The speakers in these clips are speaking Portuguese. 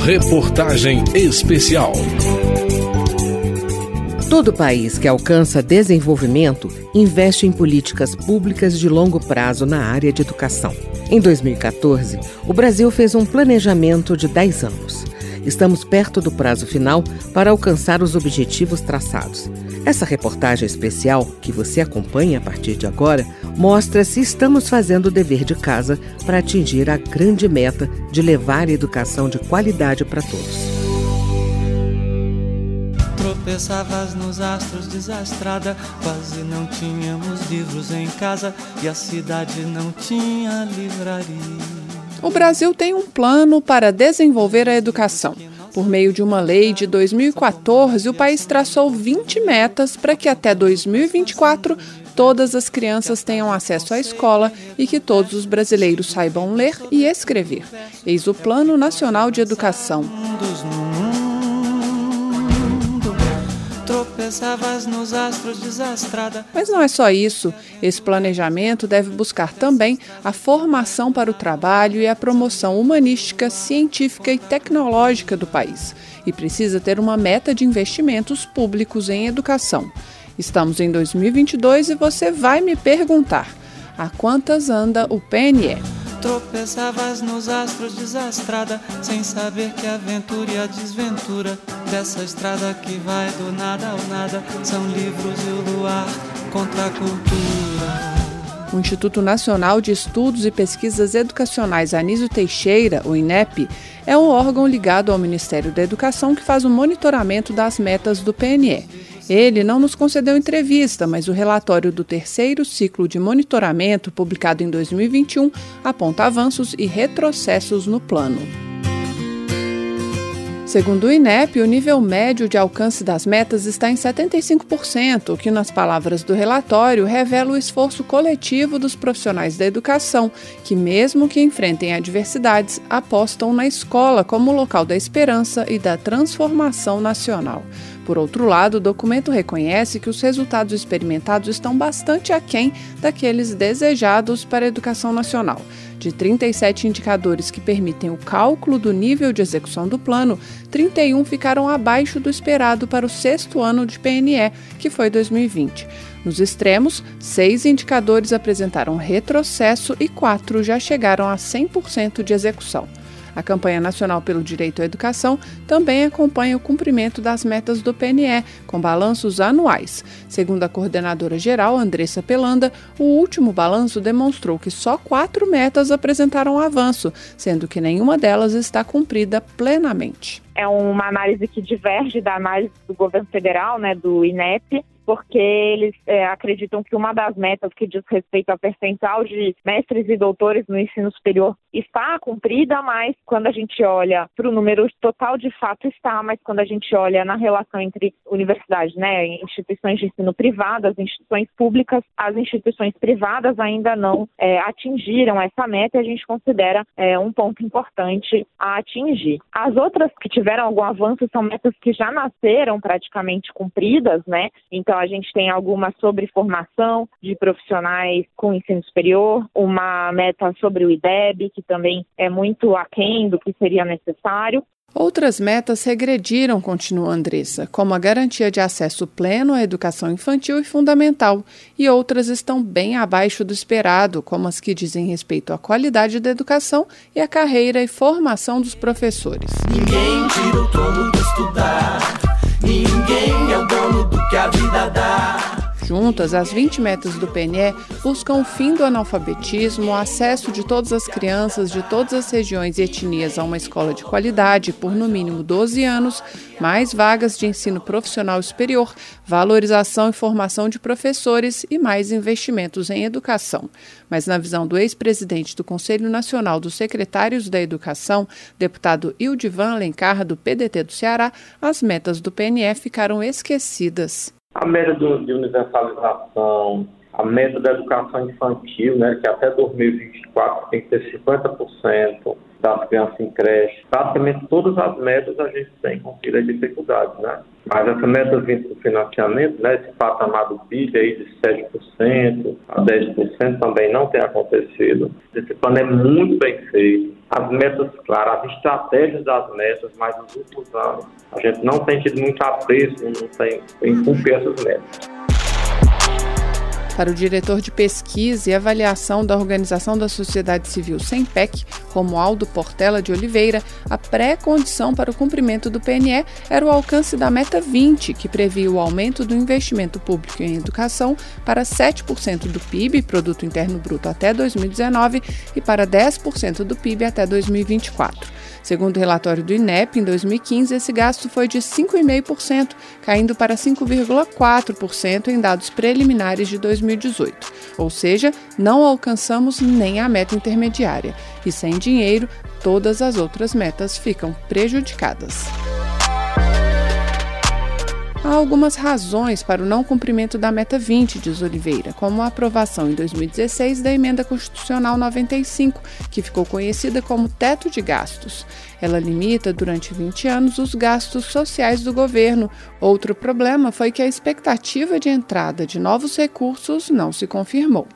Reportagem Especial. Todo país que alcança desenvolvimento investe em políticas públicas de longo prazo na área de educação. Em 2014, o Brasil fez um planejamento de 10 anos. Estamos perto do prazo final para alcançar os objetivos traçados. Essa reportagem especial, que você acompanha a partir de agora, mostra se estamos fazendo o dever de casa para atingir a grande meta de levar a educação de qualidade para todos. Tropeçavas nos astros desastrada, quase não tínhamos livros em casa e a cidade não tinha livraria. O Brasil tem um plano para desenvolver a educação. Por meio de uma lei de 2014, o país traçou 20 metas para que até 2024 todas as crianças tenham acesso à escola e que todos os brasileiros saibam ler e escrever. Eis o Plano Nacional de Educação tropeçavas nos astros desastrada. Mas não é só isso. Esse planejamento deve buscar também a formação para o trabalho e a promoção humanística, científica e tecnológica do país. E precisa ter uma meta de investimentos públicos em educação. Estamos em 2022 e você vai me perguntar: a quantas anda o PNE? Tropeçavas nos astros desastrada, sem saber que a aventura e a desventura dessa estrada que vai do nada ao nada são livros e o luar contra a cultura. O Instituto Nacional de Estudos e Pesquisas Educacionais Anísio Teixeira, o INEP, é um órgão ligado ao Ministério da Educação que faz o monitoramento das metas do PNE. Ele não nos concedeu entrevista, mas o relatório do terceiro ciclo de monitoramento, publicado em 2021, aponta avanços e retrocessos no plano. Segundo o INEP, o nível médio de alcance das metas está em 75%, o que, nas palavras do relatório, revela o esforço coletivo dos profissionais da educação, que, mesmo que enfrentem adversidades, apostam na escola como local da esperança e da transformação nacional. Por outro lado, o documento reconhece que os resultados experimentados estão bastante aquém daqueles desejados para a educação nacional. De 37 indicadores que permitem o cálculo do nível de execução do plano, 31 ficaram abaixo do esperado para o sexto ano de PNE, que foi 2020. Nos extremos, seis indicadores apresentaram retrocesso e quatro já chegaram a 100% de execução. A campanha nacional pelo direito à educação também acompanha o cumprimento das metas do PNE, com balanços anuais. Segundo a coordenadora geral, Andressa Pelanda, o último balanço demonstrou que só quatro metas apresentaram avanço, sendo que nenhuma delas está cumprida plenamente. É uma análise que diverge da análise do governo federal, né, do INEP, porque eles é, acreditam que uma das metas que diz respeito ao percentual de mestres e doutores no ensino superior está cumprida, mas quando a gente olha para o número total, de fato está, mas quando a gente olha na relação entre universidades, né, instituições de ensino privadas, instituições públicas, as instituições privadas ainda não é, atingiram essa meta e a gente considera é, um ponto importante a atingir. As outras que tiveram algum avanço são metas que já nasceram praticamente cumpridas, né? Então a gente tem alguma sobre formação de profissionais com ensino superior, uma meta sobre o IDEB, que também é muito aquém do que seria necessário. Outras metas regrediram, continua Andressa, como a garantia de acesso pleno à educação infantil e fundamental, e outras estão bem abaixo do esperado, como as que dizem respeito à qualidade da educação e à carreira e formação dos professores. Ninguém tira o trono de estudar, ninguém é o dono do que a vida dá. Juntas, as 20 metas do PNE buscam o fim do analfabetismo, o acesso de todas as crianças de todas as regiões e etnias a uma escola de qualidade por no mínimo 12 anos, mais vagas de ensino profissional superior, valorização e formação de professores e mais investimentos em educação. Mas, na visão do ex-presidente do Conselho Nacional dos Secretários da Educação, deputado Ildivan Alencar, do PDT do Ceará, as metas do PNE ficaram esquecidas a meta do, de universalização, a meta da educação infantil, né, que até 2024 tem que ter 50% das crianças em creche. Praticamente todas as metas a gente tem conferido dificuldades, né? Mas essa meta vindo do financiamento, né, esse patamar do PIB aí de 7% a 10% também não tem acontecido. Esse plano é muito bem feito. As metas, claro, as estratégias das metas, mas nos últimos anos a gente não tem tido muito apreço, não tem em cumprir essas metas. Para o diretor de pesquisa e avaliação da Organização da Sociedade Civil SEMPEC, Romualdo Portela de Oliveira, a pré-condição para o cumprimento do PNE era o alcance da meta 20, que previa o aumento do investimento público em educação para 7% do PIB, produto interno bruto, até 2019 e para 10% do PIB até 2024. Segundo o relatório do INEP, em 2015 esse gasto foi de 5,5%, caindo para 5,4% em dados preliminares de 2018. Ou seja, não alcançamos nem a meta intermediária. E sem dinheiro, todas as outras metas ficam prejudicadas. Há algumas razões para o não cumprimento da meta 20, diz Oliveira, como a aprovação em 2016 da Emenda Constitucional 95, que ficou conhecida como teto de gastos. Ela limita durante 20 anos os gastos sociais do governo. Outro problema foi que a expectativa de entrada de novos recursos não se confirmou.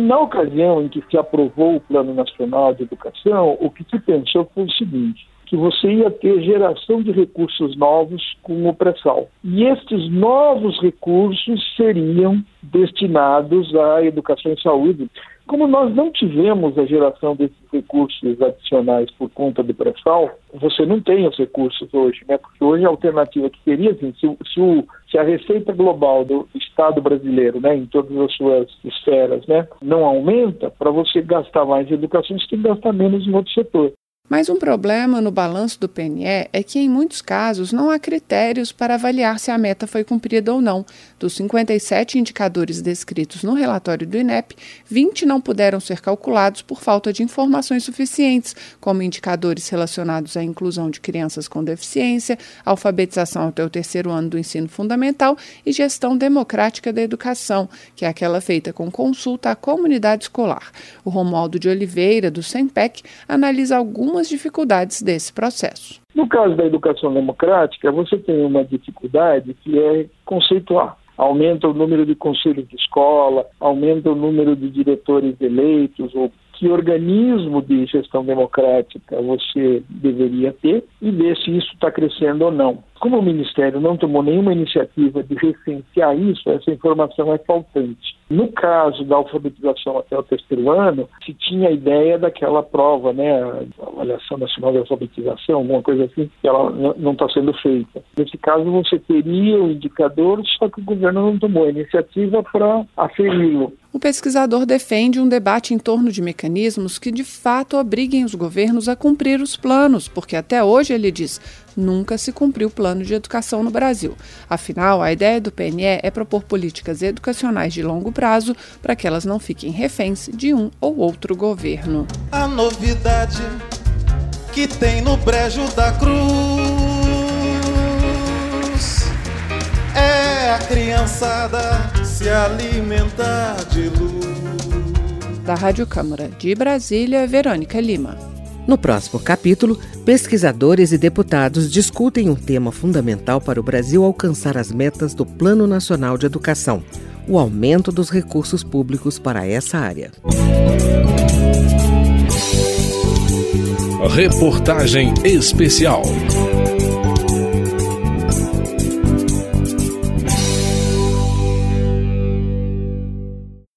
Na ocasião em que se aprovou o Plano Nacional de Educação, o que se pensou foi o seguinte: que você ia ter geração de recursos novos com o pré-sal. E estes novos recursos seriam destinados à educação e saúde. Como nós não tivemos a geração desses recursos adicionais por conta do pré-sal, você não tem os recursos hoje, né? Porque hoje a alternativa que seria, assim, se, se, o, se a receita global do Estado brasileiro, né, em todas as suas esferas, né, não aumenta, para você gastar mais em educação, você tem que gastar menos em outro setor. Mas um problema no balanço do PNE é que, em muitos casos, não há critérios para avaliar se a meta foi cumprida ou não. Dos 57 indicadores descritos no relatório do INEP, 20 não puderam ser calculados por falta de informações suficientes, como indicadores relacionados à inclusão de crianças com deficiência, alfabetização até o terceiro ano do ensino fundamental e gestão democrática da educação, que é aquela feita com consulta à comunidade escolar. O Romualdo de Oliveira, do SEMPEC, analisa algumas algumas dificuldades desse processo. No caso da educação democrática, você tem uma dificuldade que é conceituar. Aumenta o número de conselhos de escola, aumenta o número de diretores eleitos ou que organismo de gestão democrática você deveria ter e ver se isso está crescendo ou não. Como o Ministério não tomou nenhuma iniciativa de recensear isso, essa informação é faltante. No caso da alfabetização até o terceiro ano, se tinha a ideia daquela prova, né, a avaliação nacional de alfabetização, alguma coisa assim, que ela não está sendo feita. Nesse caso, você teria o indicador, só que o governo não tomou a iniciativa para aferi-lo. O pesquisador defende um debate em torno de mecanismos que de fato obriguem os governos a cumprir os planos, porque até hoje, ele diz, nunca se cumpriu o plano de educação no Brasil. Afinal, a ideia do PNE é propor políticas educacionais de longo prazo para que elas não fiquem reféns de um ou outro governo. A novidade que tem no brejo da cruz é a criançada se alimentar de luz. Da Rádio Câmara de Brasília, Verônica Lima. No próximo capítulo, pesquisadores e deputados discutem um tema fundamental para o Brasil alcançar as metas do Plano Nacional de Educação: o aumento dos recursos públicos para essa área. Reportagem especial.